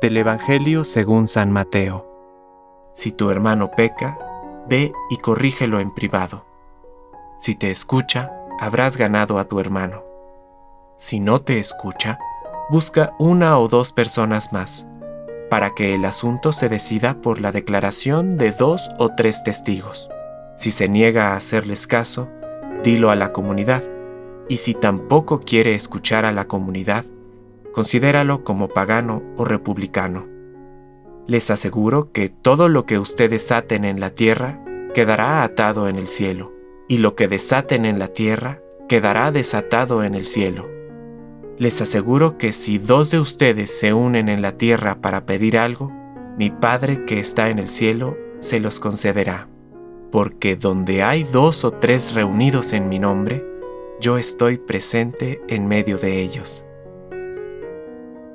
Del Evangelio según San Mateo. Si tu hermano peca, ve y corrígelo en privado. Si te escucha, habrás ganado a tu hermano. Si no te escucha, busca una o dos personas más, para que el asunto se decida por la declaración de dos o tres testigos. Si se niega a hacerles caso, dilo a la comunidad, y si tampoco quiere escuchar a la comunidad, considéralo como pagano o republicano. Les aseguro que todo lo que ustedes aten en la tierra quedará atado en el cielo, y lo que desaten en la tierra quedará desatado en el cielo. Les aseguro que si dos de ustedes se unen en la tierra para pedir algo, mi Padre que está en el cielo se los concederá. Porque donde hay dos o tres reunidos en mi nombre, yo estoy presente en medio de ellos.